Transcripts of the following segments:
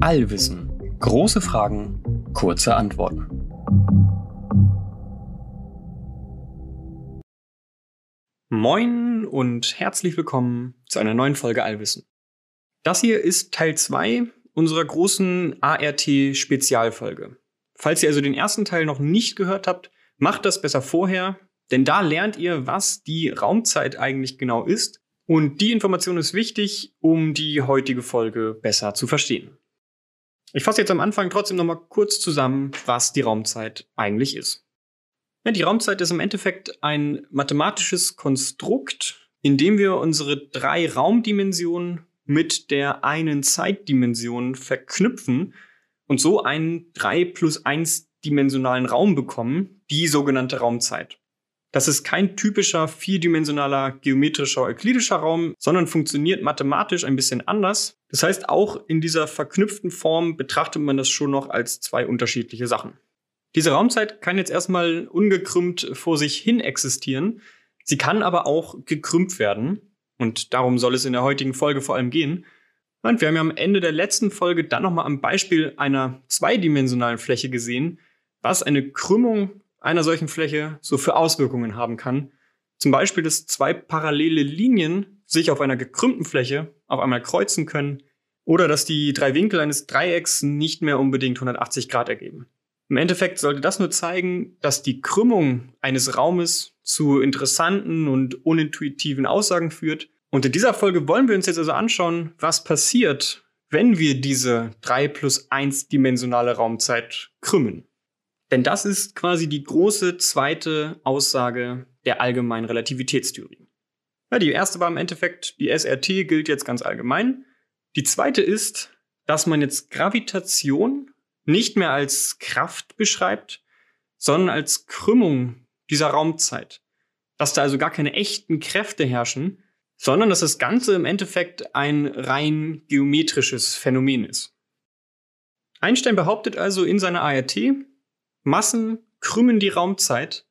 Allwissen. Große Fragen, kurze Antworten. Moin und herzlich willkommen zu einer neuen Folge Allwissen. Das hier ist Teil 2 unserer großen ART-Spezialfolge. Falls ihr also den ersten Teil noch nicht gehört habt, macht das besser vorher, denn da lernt ihr, was die Raumzeit eigentlich genau ist. Und die Information ist wichtig, um die heutige Folge besser zu verstehen. Ich fasse jetzt am Anfang trotzdem noch mal kurz zusammen, was die Raumzeit eigentlich ist. Ja, die Raumzeit ist im Endeffekt ein mathematisches Konstrukt, in dem wir unsere drei Raumdimensionen mit der einen Zeitdimension verknüpfen und so einen 3 plus 1 dimensionalen Raum bekommen, die sogenannte Raumzeit. Das ist kein typischer vierdimensionaler geometrischer euklidischer Raum, sondern funktioniert mathematisch ein bisschen anders. Das heißt, auch in dieser verknüpften Form betrachtet man das schon noch als zwei unterschiedliche Sachen. Diese Raumzeit kann jetzt erstmal ungekrümmt vor sich hin existieren. Sie kann aber auch gekrümmt werden. Und darum soll es in der heutigen Folge vor allem gehen. Und wir haben ja am Ende der letzten Folge dann nochmal am Beispiel einer zweidimensionalen Fläche gesehen, was eine Krümmung einer solchen Fläche so für Auswirkungen haben kann. Zum Beispiel, dass zwei parallele Linien sich auf einer gekrümmten Fläche auf einmal kreuzen können oder dass die drei Winkel eines Dreiecks nicht mehr unbedingt 180 Grad ergeben. Im Endeffekt sollte das nur zeigen, dass die Krümmung eines Raumes zu interessanten und unintuitiven Aussagen führt. Und in dieser Folge wollen wir uns jetzt also anschauen, was passiert, wenn wir diese 3 plus 1 dimensionale Raumzeit krümmen. Denn das ist quasi die große zweite Aussage der allgemeinen Relativitätstheorie. Ja, die erste war im Endeffekt, die SRT gilt jetzt ganz allgemein. Die zweite ist, dass man jetzt Gravitation nicht mehr als Kraft beschreibt, sondern als Krümmung dieser Raumzeit. Dass da also gar keine echten Kräfte herrschen, sondern dass das Ganze im Endeffekt ein rein geometrisches Phänomen ist. Einstein behauptet also in seiner ART, Massen krümmen die Raumzeit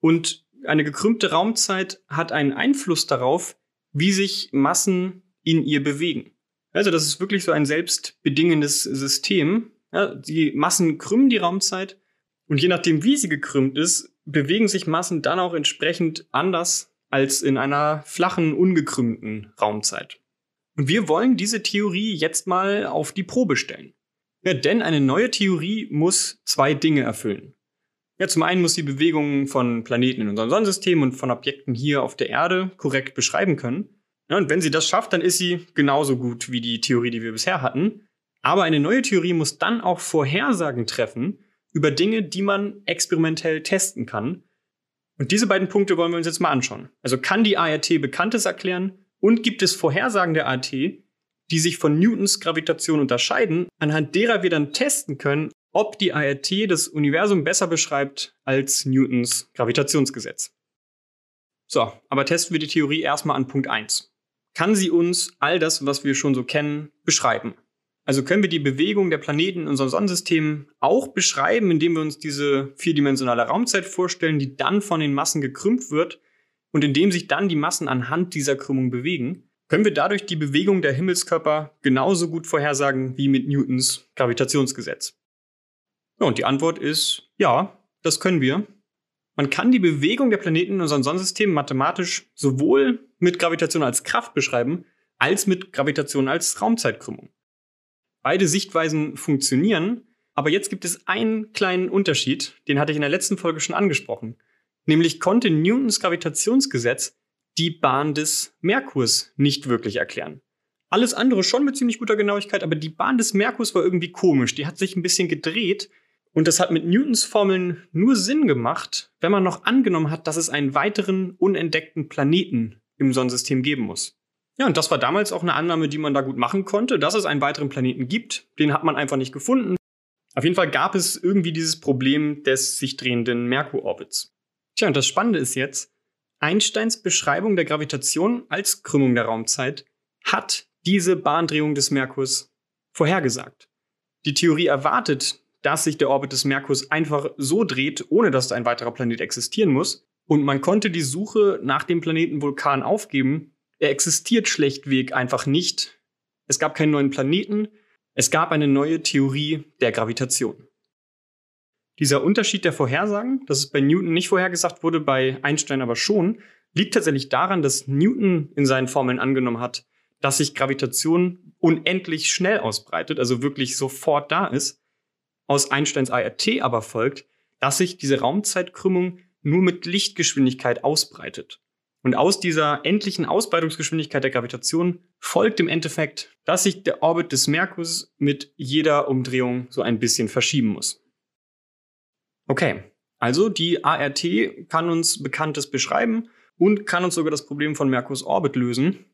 und eine gekrümmte Raumzeit hat einen Einfluss darauf, wie sich Massen in ihr bewegen. Also das ist wirklich so ein selbstbedingendes System. Ja, die Massen krümmen die Raumzeit und je nachdem, wie sie gekrümmt ist, bewegen sich Massen dann auch entsprechend anders als in einer flachen, ungekrümmten Raumzeit. Und wir wollen diese Theorie jetzt mal auf die Probe stellen. Ja, denn eine neue Theorie muss zwei Dinge erfüllen. Ja, zum einen muss die Bewegungen von Planeten in unserem Sonnensystem und von Objekten hier auf der Erde korrekt beschreiben können. Ja, und wenn sie das schafft, dann ist sie genauso gut wie die Theorie, die wir bisher hatten. Aber eine neue Theorie muss dann auch Vorhersagen treffen über Dinge, die man experimentell testen kann. Und diese beiden Punkte wollen wir uns jetzt mal anschauen. Also kann die ART Bekanntes erklären und gibt es Vorhersagen der ART, die sich von Newtons Gravitation unterscheiden, anhand derer wir dann testen können, ob die ART das Universum besser beschreibt als Newtons Gravitationsgesetz. So, aber testen wir die Theorie erstmal an Punkt 1. Kann sie uns all das, was wir schon so kennen, beschreiben? Also können wir die Bewegung der Planeten in unserem Sonnensystem auch beschreiben, indem wir uns diese vierdimensionale Raumzeit vorstellen, die dann von den Massen gekrümmt wird und indem sich dann die Massen anhand dieser Krümmung bewegen? Können wir dadurch die Bewegung der Himmelskörper genauso gut vorhersagen wie mit Newtons Gravitationsgesetz? Ja, und die Antwort ist ja, das können wir. Man kann die Bewegung der Planeten in unserem Sonnensystem mathematisch sowohl mit Gravitation als Kraft beschreiben, als mit Gravitation als Raumzeitkrümmung. Beide Sichtweisen funktionieren, aber jetzt gibt es einen kleinen Unterschied, den hatte ich in der letzten Folge schon angesprochen. Nämlich konnte Newtons Gravitationsgesetz die Bahn des Merkurs nicht wirklich erklären. Alles andere schon mit ziemlich guter Genauigkeit, aber die Bahn des Merkurs war irgendwie komisch. Die hat sich ein bisschen gedreht und das hat mit Newtons Formeln nur Sinn gemacht, wenn man noch angenommen hat, dass es einen weiteren unentdeckten Planeten im Sonnensystem geben muss. Ja, und das war damals auch eine Annahme, die man da gut machen konnte, dass es einen weiteren Planeten gibt. Den hat man einfach nicht gefunden. Auf jeden Fall gab es irgendwie dieses Problem des sich drehenden Merkurorbits. Tja, und das Spannende ist jetzt, Einsteins Beschreibung der Gravitation als Krümmung der Raumzeit hat diese Bahndrehung des Merkurs vorhergesagt. Die Theorie erwartet, dass sich der Orbit des Merkurs einfach so dreht, ohne dass ein weiterer Planet existieren muss. Und man konnte die Suche nach dem Planeten Vulkan aufgeben, Er existiert schlechtweg einfach nicht. Es gab keinen neuen Planeten. Es gab eine neue Theorie der Gravitation. Dieser Unterschied der Vorhersagen, dass es bei Newton nicht vorhergesagt wurde, bei Einstein aber schon, liegt tatsächlich daran, dass Newton in seinen Formeln angenommen hat, dass sich Gravitation unendlich schnell ausbreitet, also wirklich sofort da ist. Aus Einsteins ART aber folgt, dass sich diese Raumzeitkrümmung nur mit Lichtgeschwindigkeit ausbreitet. Und aus dieser endlichen Ausbreitungsgeschwindigkeit der Gravitation folgt im Endeffekt, dass sich der Orbit des Merkurs mit jeder Umdrehung so ein bisschen verschieben muss. Okay, also die ART kann uns Bekanntes beschreiben und kann uns sogar das Problem von Merkurs Orbit lösen.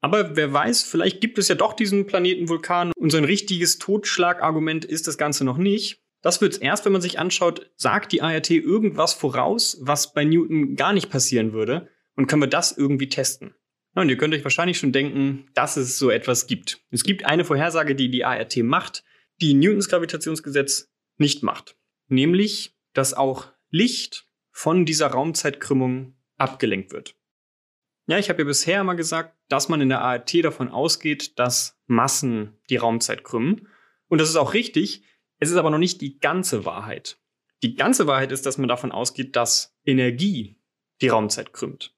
Aber wer weiß, vielleicht gibt es ja doch diesen Planetenvulkan und so ein richtiges Totschlagargument ist das Ganze noch nicht. Das wird erst, wenn man sich anschaut, sagt die ART irgendwas voraus, was bei Newton gar nicht passieren würde und können wir das irgendwie testen. und ihr könnt euch wahrscheinlich schon denken, dass es so etwas gibt. Es gibt eine Vorhersage, die die ART macht, die Newtons Gravitationsgesetz nicht macht. Nämlich, dass auch Licht von dieser Raumzeitkrümmung abgelenkt wird. Ja, ich habe ja bisher immer gesagt, dass man in der ART davon ausgeht, dass Massen die Raumzeit krümmen. Und das ist auch richtig. Es ist aber noch nicht die ganze Wahrheit. Die ganze Wahrheit ist, dass man davon ausgeht, dass Energie die Raumzeit krümmt.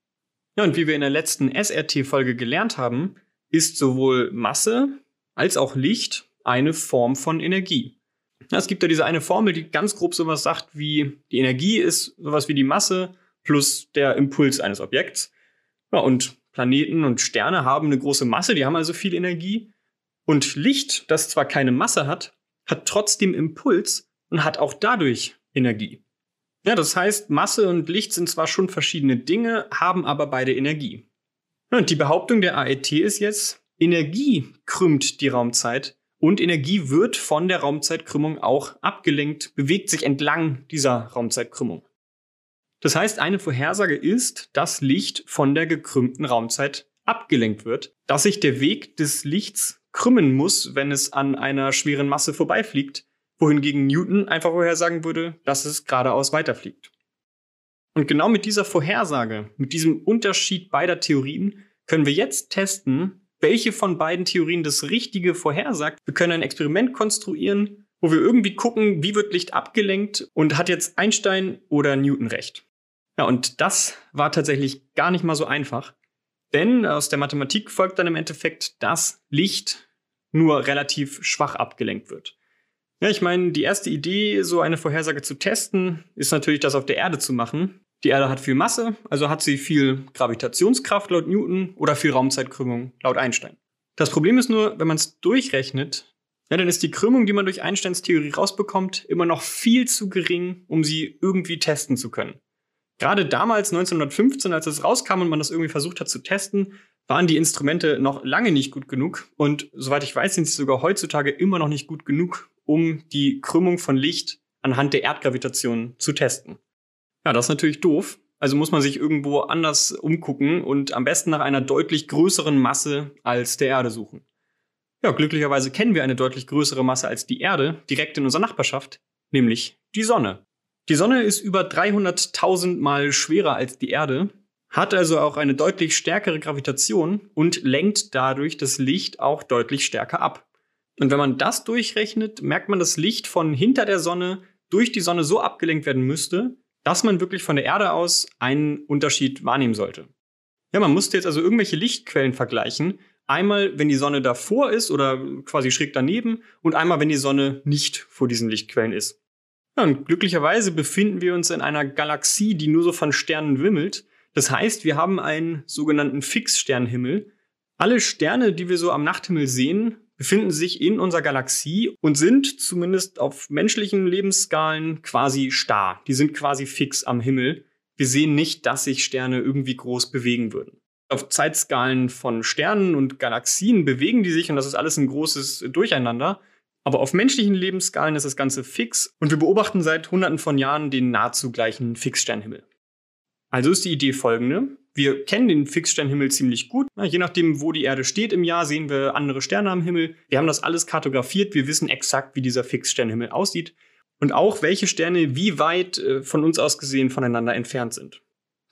Ja, und wie wir in der letzten SRT-Folge gelernt haben, ist sowohl Masse als auch Licht eine Form von Energie. Ja, es gibt da diese eine Formel, die ganz grob sowas sagt wie, die Energie ist sowas wie die Masse plus der Impuls eines Objekts. Ja, und Planeten und Sterne haben eine große Masse, die haben also viel Energie. Und Licht, das zwar keine Masse hat, hat trotzdem Impuls und hat auch dadurch Energie. Ja, das heißt, Masse und Licht sind zwar schon verschiedene Dinge, haben aber beide Energie. Und die Behauptung der AET ist jetzt, Energie krümmt die Raumzeit und Energie wird von der Raumzeitkrümmung auch abgelenkt, bewegt sich entlang dieser Raumzeitkrümmung. Das heißt, eine Vorhersage ist, dass Licht von der gekrümmten Raumzeit abgelenkt wird, dass sich der Weg des Lichts krümmen muss, wenn es an einer schweren Masse vorbeifliegt, wohingegen Newton einfach vorhersagen würde, dass es geradeaus weiterfliegt. Und genau mit dieser Vorhersage, mit diesem Unterschied beider Theorien, können wir jetzt testen, welche von beiden Theorien das Richtige vorhersagt. Wir können ein Experiment konstruieren, wo wir irgendwie gucken, wie wird Licht abgelenkt und hat jetzt Einstein oder Newton recht. Ja, und das war tatsächlich gar nicht mal so einfach. Denn aus der Mathematik folgt dann im Endeffekt, dass Licht nur relativ schwach abgelenkt wird. Ja, ich meine, die erste Idee, so eine Vorhersage zu testen, ist natürlich, das auf der Erde zu machen. Die Erde hat viel Masse, also hat sie viel Gravitationskraft laut Newton oder viel Raumzeitkrümmung laut Einstein. Das Problem ist nur, wenn man es durchrechnet, ja, dann ist die Krümmung, die man durch Einsteins Theorie rausbekommt, immer noch viel zu gering, um sie irgendwie testen zu können. Gerade damals, 1915, als es rauskam und man das irgendwie versucht hat zu testen, waren die Instrumente noch lange nicht gut genug. Und soweit ich weiß, sind sie sogar heutzutage immer noch nicht gut genug, um die Krümmung von Licht anhand der Erdgravitation zu testen. Ja, das ist natürlich doof. Also muss man sich irgendwo anders umgucken und am besten nach einer deutlich größeren Masse als der Erde suchen. Ja, glücklicherweise kennen wir eine deutlich größere Masse als die Erde direkt in unserer Nachbarschaft, nämlich die Sonne. Die Sonne ist über 300.000 Mal schwerer als die Erde, hat also auch eine deutlich stärkere Gravitation und lenkt dadurch das Licht auch deutlich stärker ab. Und wenn man das durchrechnet, merkt man, dass Licht von hinter der Sonne durch die Sonne so abgelenkt werden müsste, dass man wirklich von der Erde aus einen Unterschied wahrnehmen sollte. Ja, man musste jetzt also irgendwelche Lichtquellen vergleichen. Einmal, wenn die Sonne davor ist oder quasi schräg daneben und einmal, wenn die Sonne nicht vor diesen Lichtquellen ist. Ja, und glücklicherweise befinden wir uns in einer Galaxie, die nur so von Sternen wimmelt. Das heißt, wir haben einen sogenannten Fixsternhimmel. Alle Sterne, die wir so am Nachthimmel sehen, befinden sich in unserer Galaxie und sind zumindest auf menschlichen Lebensskalen quasi starr. Die sind quasi fix am Himmel. Wir sehen nicht, dass sich Sterne irgendwie groß bewegen würden. Auf Zeitskalen von Sternen und Galaxien bewegen die sich und das ist alles ein großes Durcheinander. Aber auf menschlichen Lebensskalen ist das Ganze fix und wir beobachten seit hunderten von Jahren den nahezu gleichen Fixsternhimmel. Also ist die Idee folgende. Wir kennen den Fixsternhimmel ziemlich gut. Je nachdem, wo die Erde steht im Jahr, sehen wir andere Sterne am Himmel. Wir haben das alles kartografiert. Wir wissen exakt, wie dieser Fixsternhimmel aussieht. Und auch, welche Sterne wie weit äh, von uns aus gesehen voneinander entfernt sind.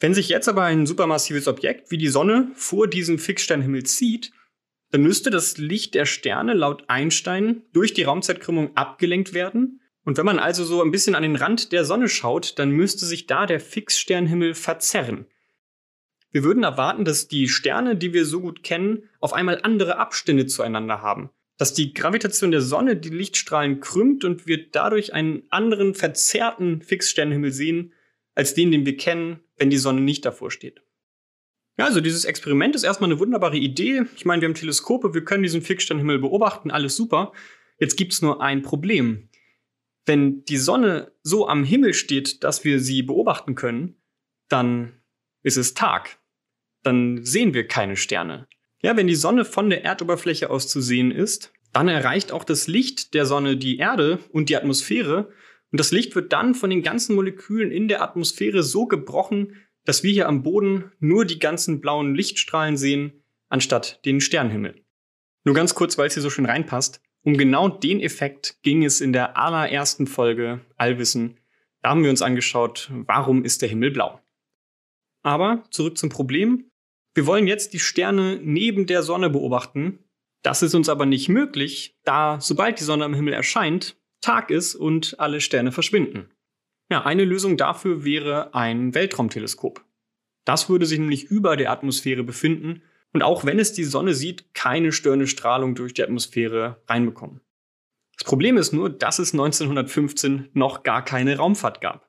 Wenn sich jetzt aber ein supermassives Objekt wie die Sonne vor diesem Fixsternhimmel zieht, dann müsste das Licht der Sterne laut Einstein durch die Raumzeitkrümmung abgelenkt werden. Und wenn man also so ein bisschen an den Rand der Sonne schaut, dann müsste sich da der Fixsternhimmel verzerren. Wir würden erwarten, dass die Sterne, die wir so gut kennen, auf einmal andere Abstände zueinander haben. Dass die Gravitation der Sonne die Lichtstrahlen krümmt und wir dadurch einen anderen verzerrten Fixsternhimmel sehen, als den, den wir kennen, wenn die Sonne nicht davor steht. Ja, also dieses Experiment ist erstmal eine wunderbare Idee. Ich meine, wir haben Teleskope, wir können diesen Fixsternhimmel beobachten, alles super. Jetzt gibt's nur ein Problem. Wenn die Sonne so am Himmel steht, dass wir sie beobachten können, dann ist es Tag. Dann sehen wir keine Sterne. Ja, wenn die Sonne von der Erdoberfläche aus zu sehen ist, dann erreicht auch das Licht der Sonne die Erde und die Atmosphäre und das Licht wird dann von den ganzen Molekülen in der Atmosphäre so gebrochen, dass wir hier am Boden nur die ganzen blauen Lichtstrahlen sehen, anstatt den Sternhimmel. Nur ganz kurz, weil es hier so schön reinpasst. Um genau den Effekt ging es in der allerersten Folge Allwissen. Da haben wir uns angeschaut, warum ist der Himmel blau. Aber zurück zum Problem. Wir wollen jetzt die Sterne neben der Sonne beobachten. Das ist uns aber nicht möglich, da sobald die Sonne am Himmel erscheint, Tag ist und alle Sterne verschwinden. Ja, eine Lösung dafür wäre ein Weltraumteleskop. Das würde sich nämlich über der Atmosphäre befinden und auch wenn es die Sonne sieht, keine störende Strahlung durch die Atmosphäre reinbekommen. Das Problem ist nur, dass es 1915 noch gar keine Raumfahrt gab.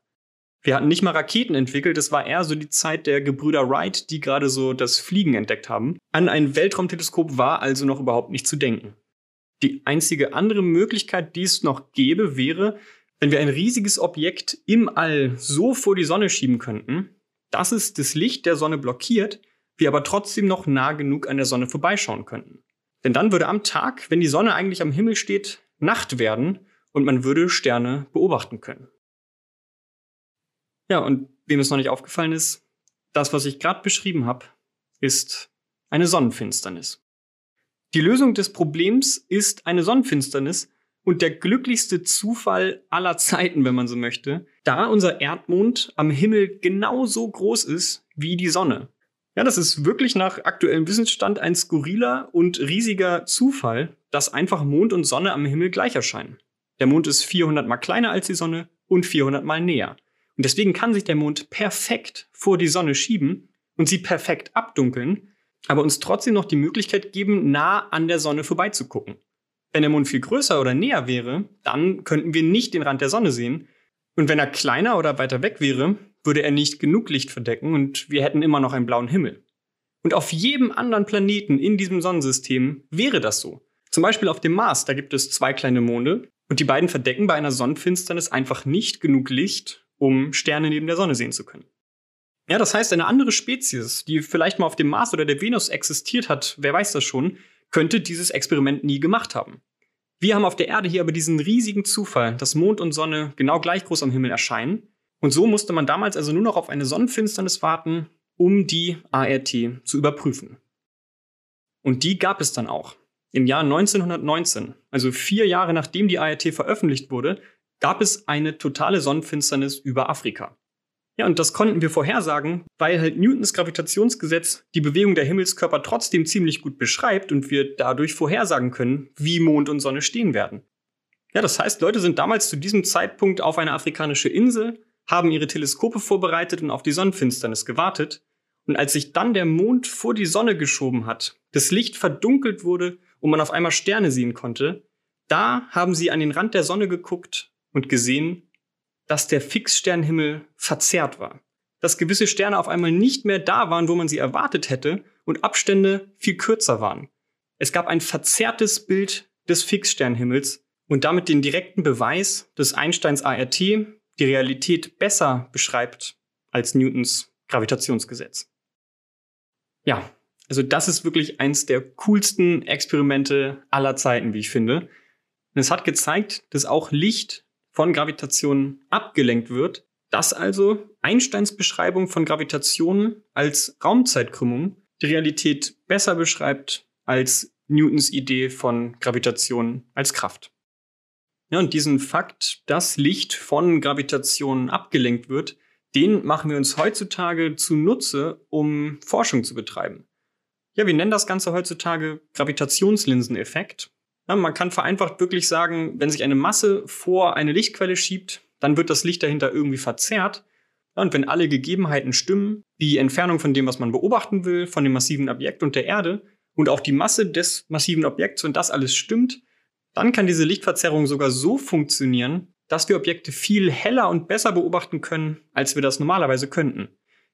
Wir hatten nicht mal Raketen entwickelt, es war eher so die Zeit der Gebrüder Wright, die gerade so das Fliegen entdeckt haben. An ein Weltraumteleskop war also noch überhaupt nicht zu denken. Die einzige andere Möglichkeit, die es noch gäbe, wäre, wenn wir ein riesiges Objekt im All so vor die Sonne schieben könnten, dass es das Licht der Sonne blockiert, wir aber trotzdem noch nah genug an der Sonne vorbeischauen könnten. Denn dann würde am Tag, wenn die Sonne eigentlich am Himmel steht, Nacht werden und man würde Sterne beobachten können. Ja, und wem es noch nicht aufgefallen ist, das, was ich gerade beschrieben habe, ist eine Sonnenfinsternis. Die Lösung des Problems ist eine Sonnenfinsternis und der glücklichste Zufall aller Zeiten, wenn man so möchte, da unser Erdmond am Himmel genauso groß ist wie die Sonne. Ja, das ist wirklich nach aktuellem Wissensstand ein skurriler und riesiger Zufall, dass einfach Mond und Sonne am Himmel gleich erscheinen. Der Mond ist 400 mal kleiner als die Sonne und 400 mal näher. Und deswegen kann sich der Mond perfekt vor die Sonne schieben und sie perfekt abdunkeln, aber uns trotzdem noch die Möglichkeit geben, nah an der Sonne vorbeizugucken. Wenn der Mond viel größer oder näher wäre, dann könnten wir nicht den Rand der Sonne sehen. Und wenn er kleiner oder weiter weg wäre, würde er nicht genug Licht verdecken und wir hätten immer noch einen blauen Himmel. Und auf jedem anderen Planeten in diesem Sonnensystem wäre das so. Zum Beispiel auf dem Mars, da gibt es zwei kleine Monde und die beiden verdecken bei einer Sonnenfinsternis einfach nicht genug Licht, um Sterne neben der Sonne sehen zu können. Ja, das heißt, eine andere Spezies, die vielleicht mal auf dem Mars oder der Venus existiert hat, wer weiß das schon, könnte dieses Experiment nie gemacht haben. Wir haben auf der Erde hier aber diesen riesigen Zufall, dass Mond und Sonne genau gleich groß am Himmel erscheinen. Und so musste man damals also nur noch auf eine Sonnenfinsternis warten, um die ART zu überprüfen. Und die gab es dann auch. Im Jahr 1919, also vier Jahre nachdem die ART veröffentlicht wurde, gab es eine totale Sonnenfinsternis über Afrika. Ja, und das konnten wir vorhersagen, weil halt Newtons Gravitationsgesetz die Bewegung der Himmelskörper trotzdem ziemlich gut beschreibt und wir dadurch vorhersagen können, wie Mond und Sonne stehen werden. Ja, das heißt, Leute sind damals zu diesem Zeitpunkt auf eine afrikanische Insel, haben ihre Teleskope vorbereitet und auf die Sonnenfinsternis gewartet. Und als sich dann der Mond vor die Sonne geschoben hat, das Licht verdunkelt wurde und man auf einmal Sterne sehen konnte, da haben sie an den Rand der Sonne geguckt und gesehen, dass der Fixsternhimmel verzerrt war. Dass gewisse Sterne auf einmal nicht mehr da waren, wo man sie erwartet hätte und Abstände viel kürzer waren. Es gab ein verzerrtes Bild des Fixsternhimmels und damit den direkten Beweis, dass Einsteins ART die Realität besser beschreibt als Newtons Gravitationsgesetz. Ja, also das ist wirklich eins der coolsten Experimente aller Zeiten, wie ich finde. Und es hat gezeigt, dass auch Licht von Gravitation abgelenkt wird, dass also Einsteins Beschreibung von Gravitation als Raumzeitkrümmung die Realität besser beschreibt als Newtons Idee von Gravitation als Kraft. Ja, und diesen Fakt, dass Licht von Gravitation abgelenkt wird, Den machen wir uns heutzutage zunutze, um Forschung zu betreiben. Ja, wir nennen das Ganze heutzutage Gravitationslinseneffekt. Ja, man kann vereinfacht wirklich sagen, wenn sich eine Masse vor eine Lichtquelle schiebt, dann wird das Licht dahinter irgendwie verzerrt. Ja, und wenn alle Gegebenheiten stimmen, die Entfernung von dem, was man beobachten will, von dem massiven Objekt und der Erde und auch die Masse des massiven Objekts und das alles stimmt, dann kann diese Lichtverzerrung sogar so funktionieren, dass wir Objekte viel heller und besser beobachten können, als wir das normalerweise könnten.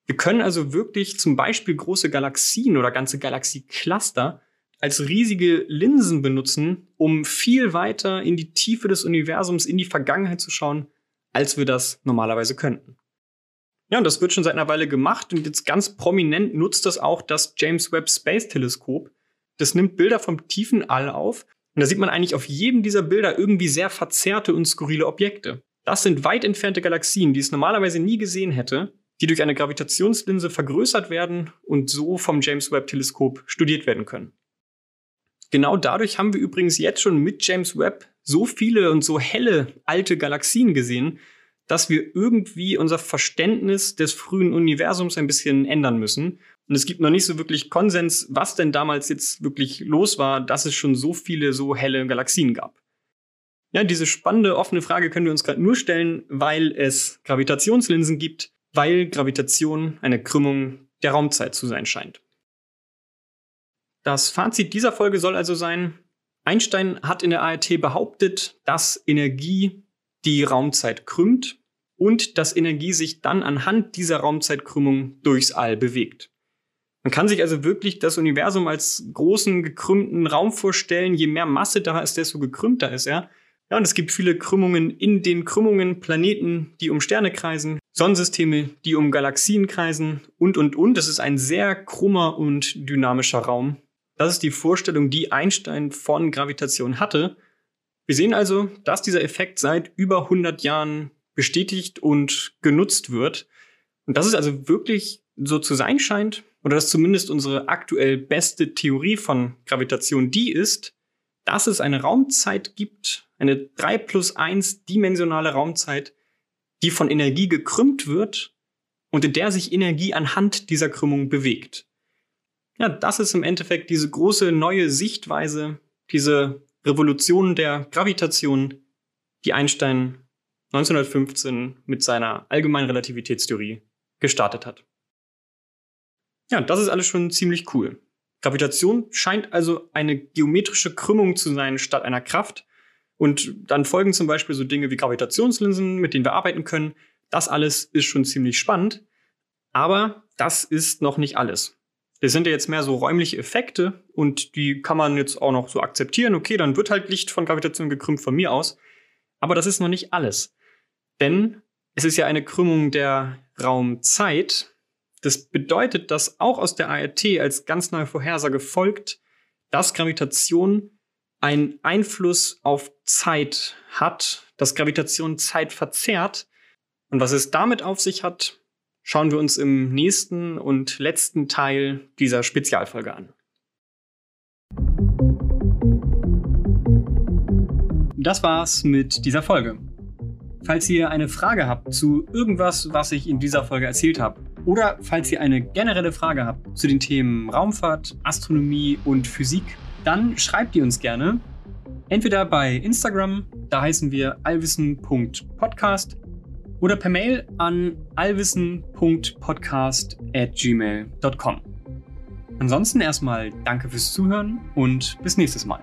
Wir können also wirklich zum Beispiel große Galaxien oder ganze Galaxiecluster als riesige Linsen benutzen, um viel weiter in die Tiefe des Universums, in die Vergangenheit zu schauen, als wir das normalerweise könnten. Ja, und das wird schon seit einer Weile gemacht und jetzt ganz prominent nutzt das auch das James Webb Space Teleskop. Das nimmt Bilder vom tiefen All auf und da sieht man eigentlich auf jedem dieser Bilder irgendwie sehr verzerrte und skurrile Objekte. Das sind weit entfernte Galaxien, die es normalerweise nie gesehen hätte die durch eine Gravitationslinse vergrößert werden und so vom James Webb Teleskop studiert werden können. Genau dadurch haben wir übrigens jetzt schon mit James Webb so viele und so helle alte Galaxien gesehen, dass wir irgendwie unser Verständnis des frühen Universums ein bisschen ändern müssen. Und es gibt noch nicht so wirklich Konsens, was denn damals jetzt wirklich los war, dass es schon so viele so helle Galaxien gab. Ja, diese spannende offene Frage können wir uns gerade nur stellen, weil es Gravitationslinsen gibt, weil Gravitation eine Krümmung der Raumzeit zu sein scheint. Das Fazit dieser Folge soll also sein, Einstein hat in der ART behauptet, dass Energie die Raumzeit krümmt und dass Energie sich dann anhand dieser Raumzeitkrümmung durchs All bewegt. Man kann sich also wirklich das Universum als großen gekrümmten Raum vorstellen. Je mehr Masse da ist, desto gekrümmter ist er. Ja, und es gibt viele Krümmungen in den Krümmungen, Planeten, die um Sterne kreisen, Sonnensysteme, die um Galaxien kreisen und, und, und. Das ist ein sehr krummer und dynamischer Raum. Das ist die Vorstellung, die Einstein von Gravitation hatte. Wir sehen also, dass dieser Effekt seit über 100 Jahren bestätigt und genutzt wird. Und dass es also wirklich so zu sein scheint, oder dass zumindest unsere aktuell beste Theorie von Gravitation die ist, dass es eine Raumzeit gibt, eine 3 plus 1 dimensionale Raumzeit, die von Energie gekrümmt wird und in der sich Energie anhand dieser Krümmung bewegt. Ja, das ist im Endeffekt diese große neue Sichtweise, diese Revolution der Gravitation, die Einstein 1915 mit seiner allgemeinen Relativitätstheorie gestartet hat. Ja, das ist alles schon ziemlich cool. Gravitation scheint also eine geometrische Krümmung zu sein statt einer Kraft, und dann folgen zum Beispiel so Dinge wie Gravitationslinsen, mit denen wir arbeiten können. Das alles ist schon ziemlich spannend. Aber das ist noch nicht alles. Das sind ja jetzt mehr so räumliche Effekte und die kann man jetzt auch noch so akzeptieren. Okay, dann wird halt Licht von Gravitation gekrümmt von mir aus. Aber das ist noch nicht alles. Denn es ist ja eine Krümmung der Raumzeit. Das bedeutet, dass auch aus der ART als ganz neue Vorhersage folgt, dass Gravitation einen Einfluss auf Zeit hat, dass Gravitation Zeit verzerrt. Und was es damit auf sich hat, schauen wir uns im nächsten und letzten Teil dieser Spezialfolge an. Das war's mit dieser Folge. Falls ihr eine Frage habt zu irgendwas, was ich in dieser Folge erzählt habe, oder falls ihr eine generelle Frage habt zu den Themen Raumfahrt, Astronomie und Physik, dann schreibt ihr uns gerne. Entweder bei Instagram, da heißen wir allwissen.podcast, oder per Mail an allwissen.podcast at gmail.com. Ansonsten erstmal danke fürs Zuhören und bis nächstes Mal.